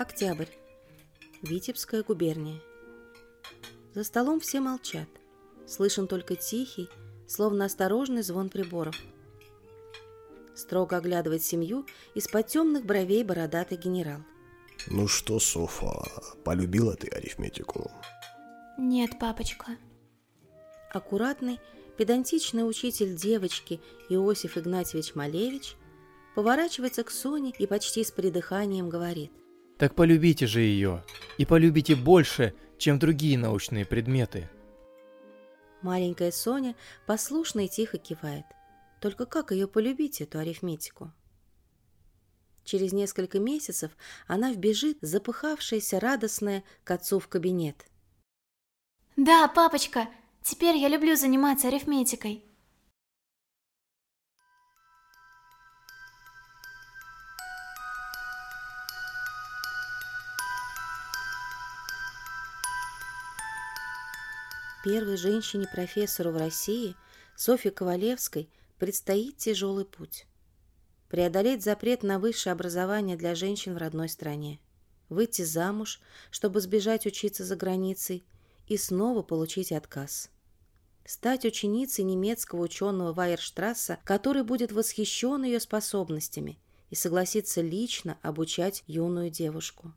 Октябрь. Витебская губерния. За столом все молчат. Слышен только тихий, словно осторожный звон приборов. Строго оглядывает семью из-под темных бровей бородатый генерал. Ну что, Софа, полюбила ты арифметику? Нет, папочка. Аккуратный, педантичный учитель девочки Иосиф Игнатьевич Малевич поворачивается к Соне и почти с придыханием говорит. Так полюбите же ее, и полюбите больше, чем другие научные предметы. Маленькая Соня послушно и тихо кивает. Только как ее полюбить, эту арифметику? Через несколько месяцев она вбежит, запыхавшаяся, радостная, к отцу в кабинет. Да, папочка, теперь я люблю заниматься арифметикой. Первой женщине-профессору в России, Софье Ковалевской, предстоит тяжелый путь. Преодолеть запрет на высшее образование для женщин в родной стране. Выйти замуж, чтобы сбежать учиться за границей, и снова получить отказ. Стать ученицей немецкого ученого Вайерштрасса, который будет восхищен ее способностями и согласится лично обучать юную девушку.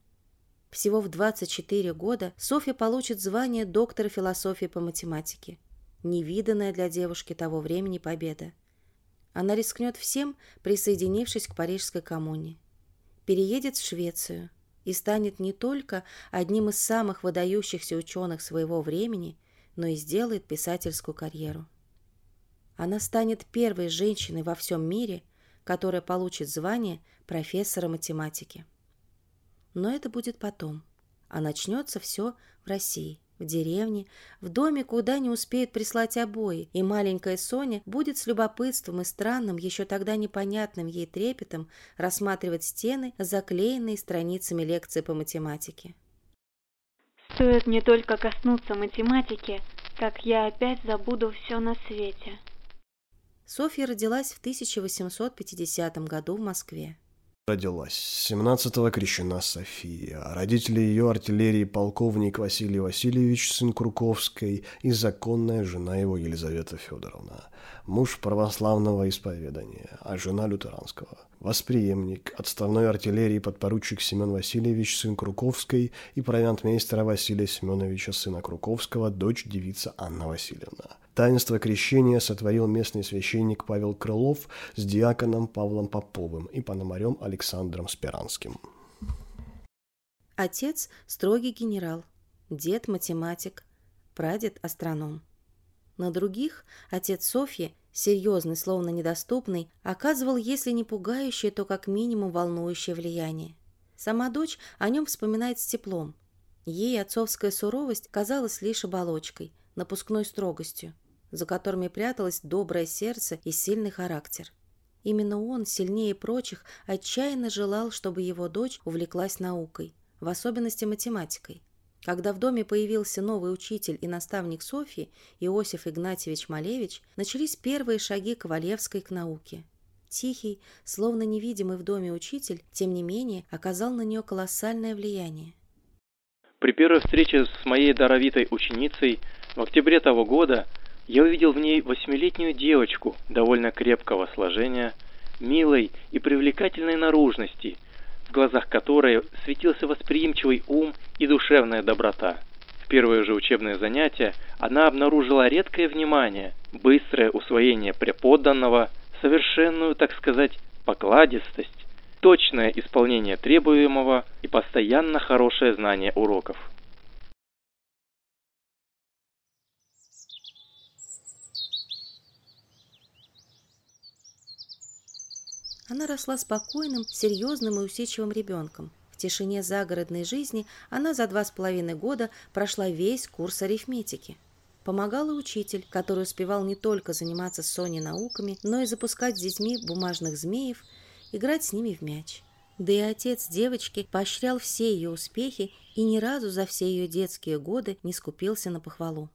Всего в 24 года Софья получит звание доктора философии по математике. Невиданная для девушки того времени победа. Она рискнет всем, присоединившись к Парижской коммуне. Переедет в Швецию и станет не только одним из самых выдающихся ученых своего времени, но и сделает писательскую карьеру. Она станет первой женщиной во всем мире, которая получит звание профессора математики. Но это будет потом. А начнется все в России, в деревне, в доме, куда не успеют прислать обои, и маленькая Соня будет с любопытством и странным, еще тогда непонятным ей трепетом рассматривать стены, заклеенные страницами лекции по математике. Стоит мне только коснуться математики, как я опять забуду все на свете. Софья родилась в 1850 году в Москве. Родилась 17-го крещена София. Родители ее артиллерии полковник Василий Васильевич, сын Круковской, и законная жена его Елизавета Федоровна. Муж православного исповедания, а жена лютеранского. Восприемник отставной артиллерии подпоручик Семен Васильевич, сын Круковской, и провиантмейстера Василия Семеновича, сына Круковского, дочь девица Анна Васильевна. Таинство крещения сотворил местный священник Павел Крылов с диаконом Павлом Поповым и пономарем Александром Спиранским. Отец – строгий генерал, дед – математик, прадед – астроном. На других отец Софьи, серьезный, словно недоступный, оказывал, если не пугающее, то как минимум волнующее влияние. Сама дочь о нем вспоминает с теплом. Ей отцовская суровость казалась лишь оболочкой, напускной строгостью за которыми пряталось доброе сердце и сильный характер. Именно он, сильнее прочих, отчаянно желал, чтобы его дочь увлеклась наукой, в особенности математикой. Когда в доме появился новый учитель и наставник Софьи, Иосиф Игнатьевич Малевич, начались первые шаги Ковалевской к науке. Тихий, словно невидимый в доме учитель, тем не менее, оказал на нее колоссальное влияние. При первой встрече с моей даровитой ученицей в октябре того года я увидел в ней восьмилетнюю девочку довольно крепкого сложения, милой и привлекательной наружности, в глазах которой светился восприимчивый ум и душевная доброта. В первое же учебное занятие она обнаружила редкое внимание, быстрое усвоение преподанного, совершенную, так сказать, покладистость, точное исполнение требуемого и постоянно хорошее знание уроков. Она росла спокойным, серьезным и усидчивым ребенком. В тишине загородной жизни она за два с половиной года прошла весь курс арифметики. Помогал и учитель, который успевал не только заниматься с Соней науками, но и запускать с детьми бумажных змеев, играть с ними в мяч. Да и отец девочки поощрял все ее успехи и ни разу за все ее детские годы не скупился на похвалу.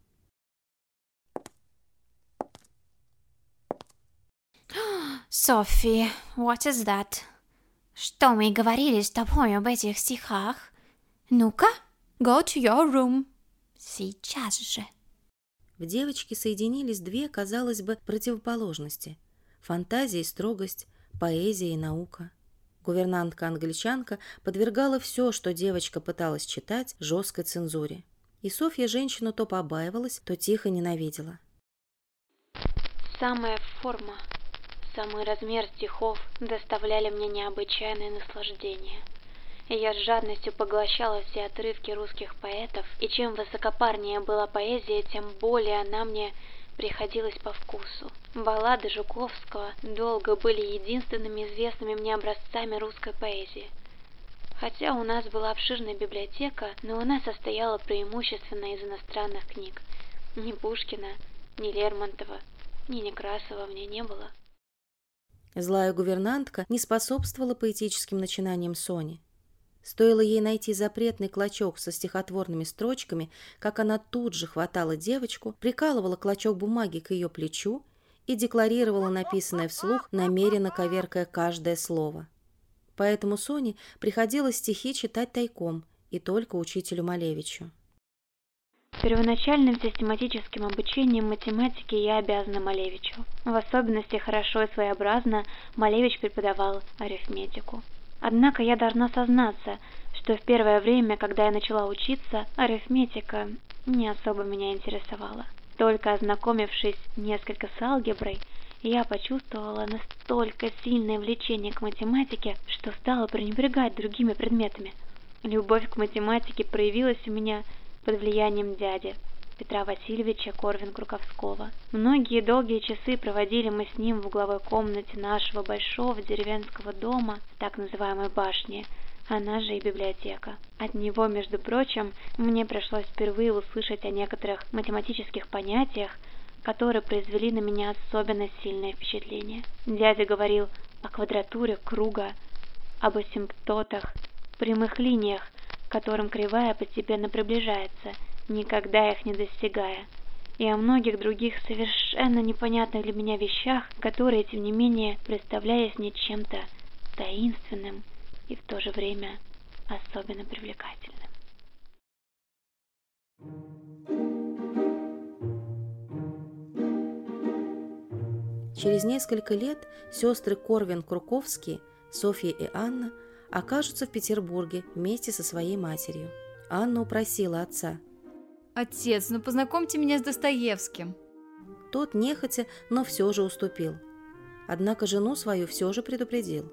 Sophie, what is that? Что мы говорили с тобой об этих стихах? Ну-ка, go to your room. Сейчас же. В девочке соединились две, казалось бы, противоположности. Фантазия и строгость, поэзия и наука. Гувернантка-англичанка подвергала все, что девочка пыталась читать, жесткой цензуре. И Софья женщину то побаивалась, то тихо ненавидела. Самая форма, самый размер стихов доставляли мне необычайное наслаждение. Я с жадностью поглощала все отрывки русских поэтов, и чем высокопарнее была поэзия, тем более она мне приходилась по вкусу. Баллады Жуковского долго были единственными известными мне образцами русской поэзии. Хотя у нас была обширная библиотека, но она состояла преимущественно из иностранных книг. Ни Пушкина, ни Лермонтова, ни Некрасова в ней не было. Злая гувернантка не способствовала поэтическим начинаниям Сони. Стоило ей найти запретный клочок со стихотворными строчками, как она тут же хватала девочку, прикалывала клочок бумаги к ее плечу и декларировала написанное вслух, намеренно коверкая каждое слово. Поэтому Соне приходилось стихи читать тайком и только учителю Малевичу. Первоначальным систематическим обучением математики я обязана Малевичу. В особенности хорошо и своеобразно Малевич преподавал арифметику. Однако я должна сознаться, что в первое время, когда я начала учиться, арифметика не особо меня интересовала. Только ознакомившись несколько с алгеброй, я почувствовала настолько сильное влечение к математике, что стала пренебрегать другими предметами. Любовь к математике проявилась у меня под влиянием дяди, Петра Васильевича Корвин-Круковского. Многие долгие часы проводили мы с ним в угловой комнате нашего большого деревенского дома, так называемой башни, она же и библиотека. От него, между прочим, мне пришлось впервые услышать о некоторых математических понятиях, которые произвели на меня особенно сильное впечатление. Дядя говорил о квадратуре круга, об асимптотах, прямых линиях, которым кривая постепенно приближается, никогда их не достигая, и о многих других совершенно непонятных для меня вещах, которые, тем не менее, представлялись мне чем-то таинственным и в то же время особенно привлекательным. Через несколько лет сестры Корвин-Круковские, Софья и Анна, окажутся в Петербурге вместе со своей матерью. Анна упросила отца. «Отец, ну познакомьте меня с Достоевским». Тот нехотя, но все же уступил. Однако жену свою все же предупредил.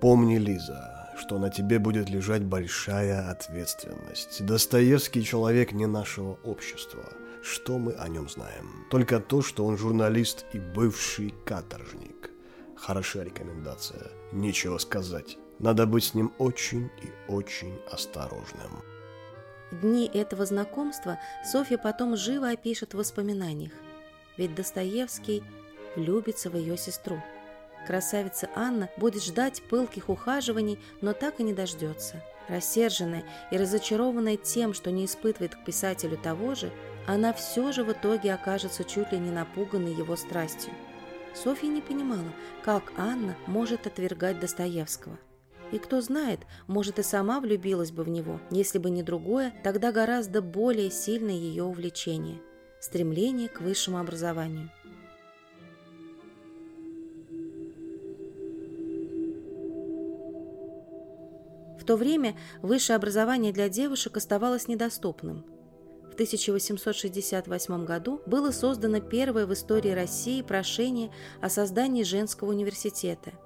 Помни, Лиза, что на тебе будет лежать большая ответственность. Достоевский человек не нашего общества. Что мы о нем знаем? Только то, что он журналист и бывший каторжник. Хорошая рекомендация. Нечего сказать. Надо быть с ним очень и очень осторожным. Дни этого знакомства Софья потом живо опишет в воспоминаниях. Ведь Достоевский влюбится в ее сестру. Красавица Анна будет ждать пылких ухаживаний, но так и не дождется. Рассерженная и разочарованная тем, что не испытывает к писателю того же, она все же в итоге окажется чуть ли не напуганной его страстью. Софья не понимала, как Анна может отвергать Достоевского. И кто знает, может и сама влюбилась бы в него, если бы не другое, тогда гораздо более сильное ее увлечение – стремление к высшему образованию. В то время высшее образование для девушек оставалось недоступным. В 1868 году было создано первое в истории России прошение о создании женского университета –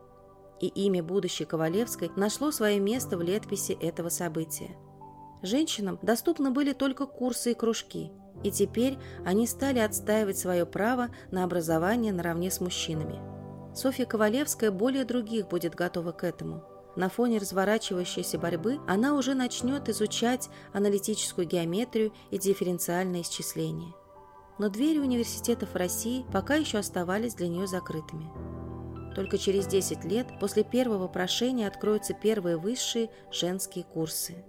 и имя будущей Ковалевской нашло свое место в летописи этого события. Женщинам доступны были только курсы и кружки, и теперь они стали отстаивать свое право на образование наравне с мужчинами. Софья Ковалевская более других будет готова к этому. На фоне разворачивающейся борьбы она уже начнет изучать аналитическую геометрию и дифференциальное исчисление. Но двери университетов России пока еще оставались для нее закрытыми. Только через 10 лет после первого прошения откроются первые высшие женские курсы.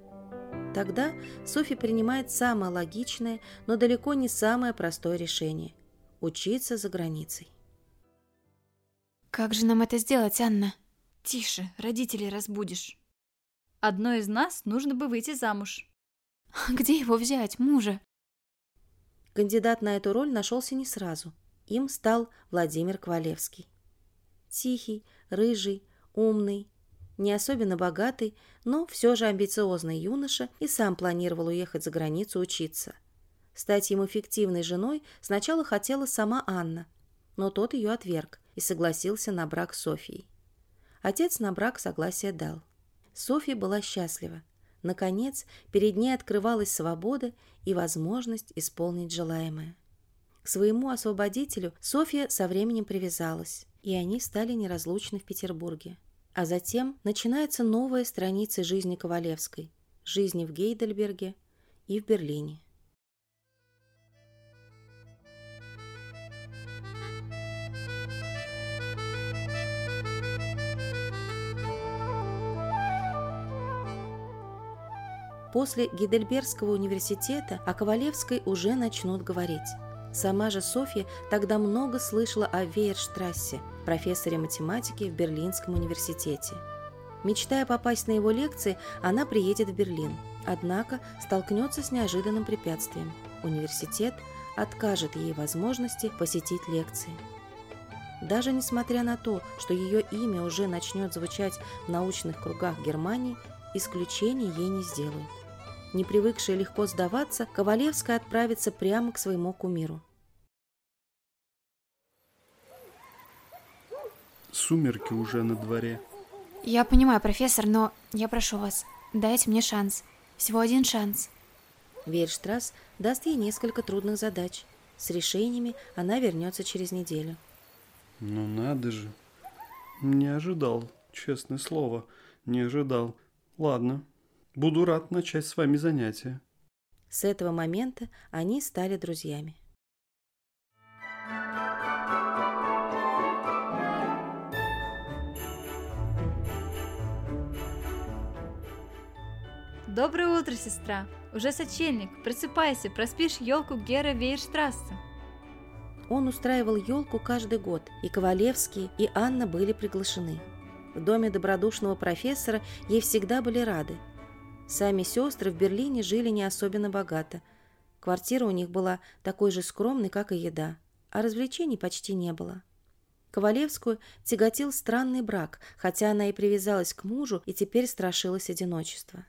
Тогда Софи принимает самое логичное, но далеко не самое простое решение – учиться за границей. Как же нам это сделать, Анна? Тише, родителей разбудишь. Одной из нас нужно бы выйти замуж. Где его взять, мужа? Кандидат на эту роль нашелся не сразу. Им стал Владимир Ковалевский. Тихий, рыжий, умный, не особенно богатый, но все же амбициозный юноша и сам планировал уехать за границу учиться. Стать ему фиктивной женой сначала хотела сама Анна, но тот ее отверг и согласился на брак с Софией. Отец на брак согласие дал. Софья была счастлива. Наконец, перед ней открывалась свобода и возможность исполнить желаемое. К своему освободителю Софья со временем привязалась, и они стали неразлучны в Петербурге. А затем начинается новая страница жизни Ковалевской, жизни в Гейдельберге и в Берлине. После Гейдельбергского университета о Ковалевской уже начнут говорить. Сама же Софья тогда много слышала о Вейерштрассе, профессоре математики в Берлинском университете. Мечтая попасть на его лекции, она приедет в Берлин. Однако столкнется с неожиданным препятствием. Университет откажет ей возможности посетить лекции. Даже несмотря на то, что ее имя уже начнет звучать в научных кругах Германии, исключений ей не сделают. Не привыкшая легко сдаваться, Ковалевская отправится прямо к своему кумиру. Сумерки уже на дворе. Я понимаю, профессор, но я прошу вас, дайте мне шанс. Всего один шанс. Вейрштрасс даст ей несколько трудных задач. С решениями она вернется через неделю. Ну надо же. Не ожидал, честное слово, не ожидал. Ладно, буду рад начать с вами занятия. С этого момента они стали друзьями. Доброе утро, сестра. Уже сочельник. Просыпайся, проспишь елку Гера Вейерштрассе. Он устраивал елку каждый год, и Ковалевский, и Анна были приглашены. В доме добродушного профессора ей всегда были рады. Сами сестры в Берлине жили не особенно богато. Квартира у них была такой же скромной, как и еда, а развлечений почти не было. Ковалевскую тяготил странный брак, хотя она и привязалась к мужу и теперь страшилась одиночества.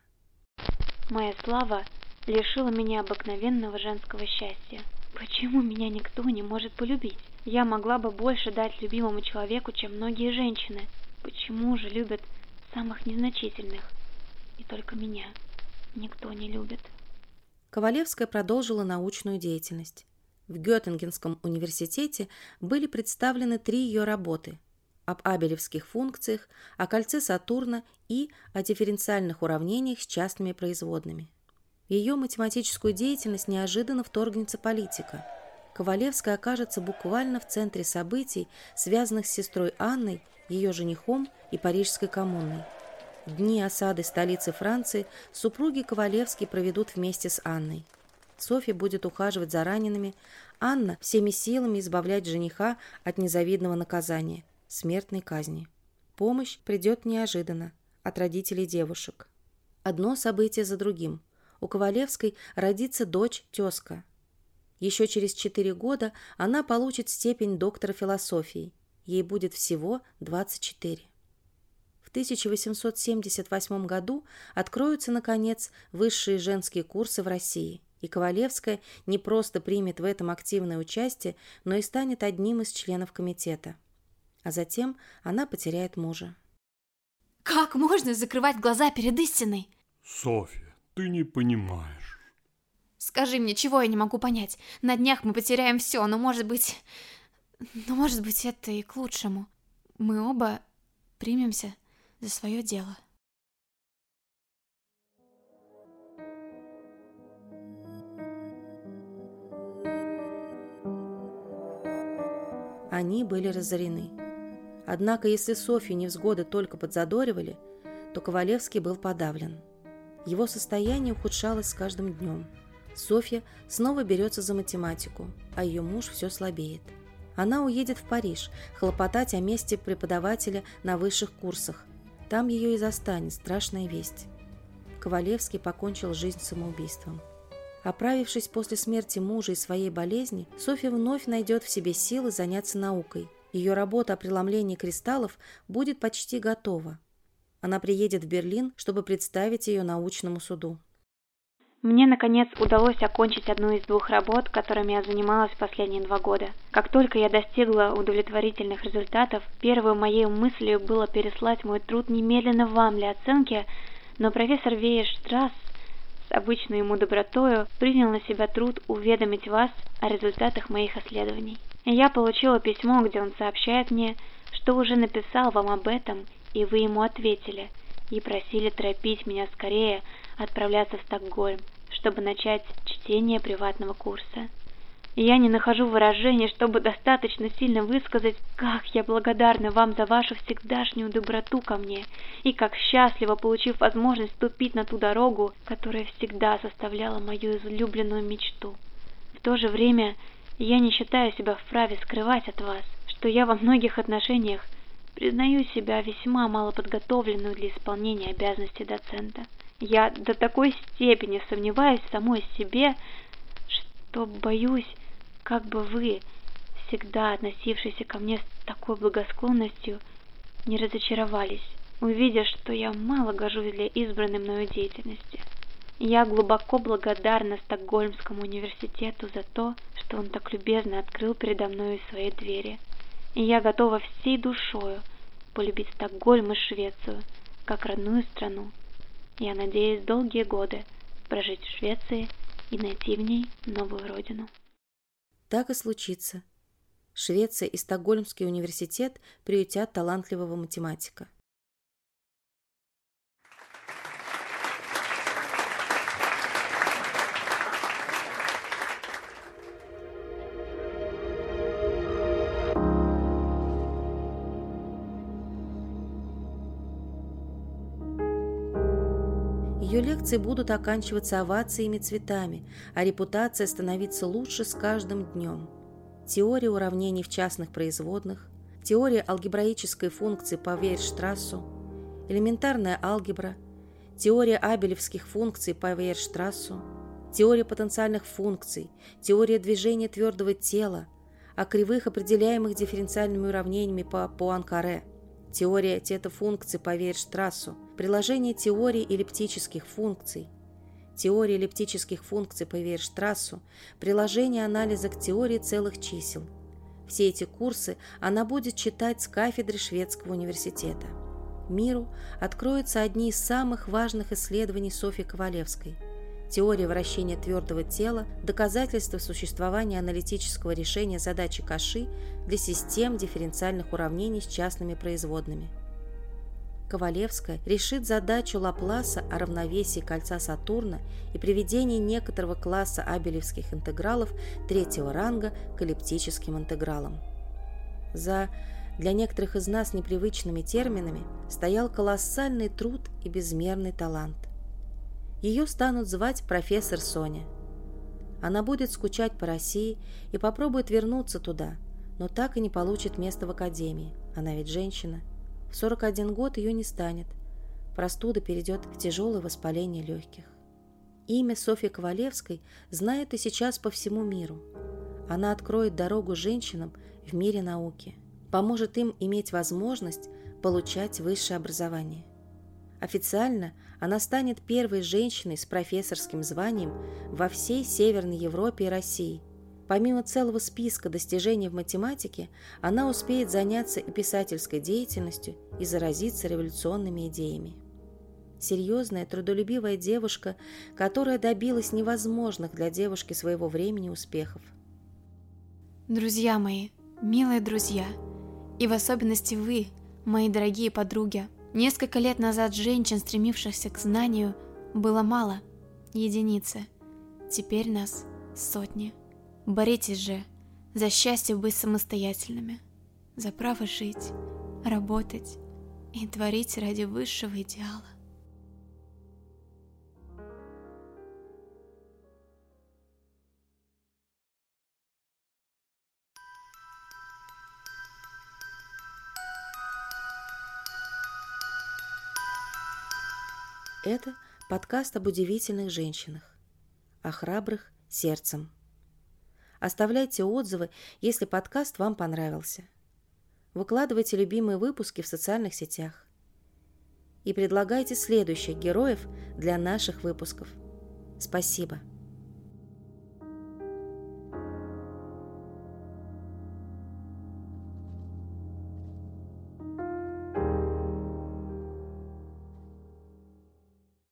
Моя слава лишила меня обыкновенного женского счастья. Почему меня никто не может полюбить? Я могла бы больше дать любимому человеку, чем многие женщины. Почему же любят самых незначительных? И только меня никто не любит. Ковалевская продолжила научную деятельность. В Геттингенском университете были представлены три ее работы об абелевских функциях, о кольце Сатурна и о дифференциальных уравнениях с частными производными. В ее математическую деятельность неожиданно вторгнется политика. Ковалевская окажется буквально в центре событий, связанных с сестрой Анной, ее женихом и Парижской коммуной. Дни осады столицы Франции супруги Ковалевские проведут вместе с Анной. Софья будет ухаживать за ранеными, Анна всеми силами избавлять жениха от незавидного наказания – смертной казни. Помощь придет неожиданно от родителей девушек. Одно событие за другим. У Ковалевской родится дочь-тезка. Еще через четыре года она получит степень доктора философии. Ей будет всего 24. В 1878 году откроются, наконец, высшие женские курсы в России, и Ковалевская не просто примет в этом активное участие, но и станет одним из членов комитета. А затем она потеряет мужа. Как можно закрывать глаза перед истиной? Софья, ты не понимаешь. Скажи мне, чего я не могу понять? На днях мы потеряем все, но может быть... Но может быть это и к лучшему. Мы оба примемся за свое дело. Они были разорены. Однако, если Софью невзгоды только подзадоривали, то Ковалевский был подавлен. Его состояние ухудшалось с каждым днем. Софья снова берется за математику, а ее муж все слабеет. Она уедет в Париж, хлопотать о месте преподавателя на высших курсах. Там ее и застанет страшная весть. Ковалевский покончил жизнь самоубийством. Оправившись после смерти мужа и своей болезни, Софья вновь найдет в себе силы заняться наукой. Ее работа о преломлении кристаллов будет почти готова. Она приедет в Берлин, чтобы представить ее научному суду. Мне, наконец, удалось окончить одну из двух работ, которыми я занималась последние два года. Как только я достигла удовлетворительных результатов, первой моей мыслью было переслать мой труд немедленно вам для оценки, но профессор Вейерштрасс с обычной ему добротою принял на себя труд уведомить вас о результатах моих исследований. Я получила письмо, где он сообщает мне, что уже написал вам об этом, и вы ему ответили, и просили торопить меня скорее отправляться в Стокгольм, чтобы начать чтение приватного курса. Я не нахожу выражений, чтобы достаточно сильно высказать, как я благодарна вам за вашу всегдашнюю доброту ко мне, и как счастливо, получив возможность ступить на ту дорогу, которая всегда составляла мою излюбленную мечту. В то же время я не считаю себя вправе скрывать от вас, что я во многих отношениях признаю себя весьма малоподготовленную для исполнения обязанностей доцента. Я до такой степени сомневаюсь в самой себе, что боюсь, как бы вы, всегда относившиеся ко мне с такой благосклонностью, не разочаровались, увидя, что я мало гожусь для избранной мною деятельности. Я глубоко благодарна Стокгольмскому университету за то, что он так любезно открыл передо мной свои двери. И я готова всей душою полюбить Стокгольм и Швецию, как родную страну. Я надеюсь долгие годы прожить в Швеции и найти в ней новую родину. Так и случится. Швеция и Стокгольмский университет приютят талантливого математика. Лекции будут оканчиваться овациями цветами, а репутация становиться лучше с каждым днем. Теория уравнений в частных производных, теория алгебраической функции по Вейерштрассу, элементарная алгебра, теория абелевских функций по Вейерштрассу, теория потенциальных функций, теория движения твердого тела, о кривых, определяемых дифференциальными уравнениями по Пуанкаре, теория тета-функций по Вейерштрассу, приложение теории эллиптических функций, теория эллиптических функций по Вейерштрассу, приложение анализа к теории целых чисел. Все эти курсы она будет читать с кафедры Шведского университета. Миру откроются одни из самых важных исследований Софьи Ковалевской – теория вращения твердого тела, доказательство существования аналитического решения задачи Каши для систем дифференциальных уравнений с частными производными – Ковалевская решит задачу Лапласа о равновесии кольца Сатурна и приведении некоторого класса абелевских интегралов третьего ранга к эллиптическим интегралам. За для некоторых из нас непривычными терминами стоял колоссальный труд и безмерный талант. Ее станут звать профессор Соня. Она будет скучать по России и попробует вернуться туда, но так и не получит место в академии. Она ведь женщина. В 41 год ее не станет. Простуда перейдет в тяжелое воспаление легких. Имя Софьи Ковалевской знают и сейчас по всему миру. Она откроет дорогу женщинам в мире науки, поможет им иметь возможность получать высшее образование. Официально она станет первой женщиной с профессорским званием во всей Северной Европе и России – Помимо целого списка достижений в математике, она успеет заняться и писательской деятельностью и заразиться революционными идеями. Серьезная, трудолюбивая девушка, которая добилась невозможных для девушки своего времени успехов. Друзья мои, милые друзья, и в особенности вы, мои дорогие подруги, несколько лет назад женщин, стремившихся к знанию, было мало, единицы. Теперь нас сотни. Боритесь же за счастье быть самостоятельными, за право жить, работать и творить ради высшего идеала. Это подкаст об удивительных женщинах, о храбрых сердцем. Оставляйте отзывы, если подкаст вам понравился. Выкладывайте любимые выпуски в социальных сетях. И предлагайте следующих героев для наших выпусков. Спасибо.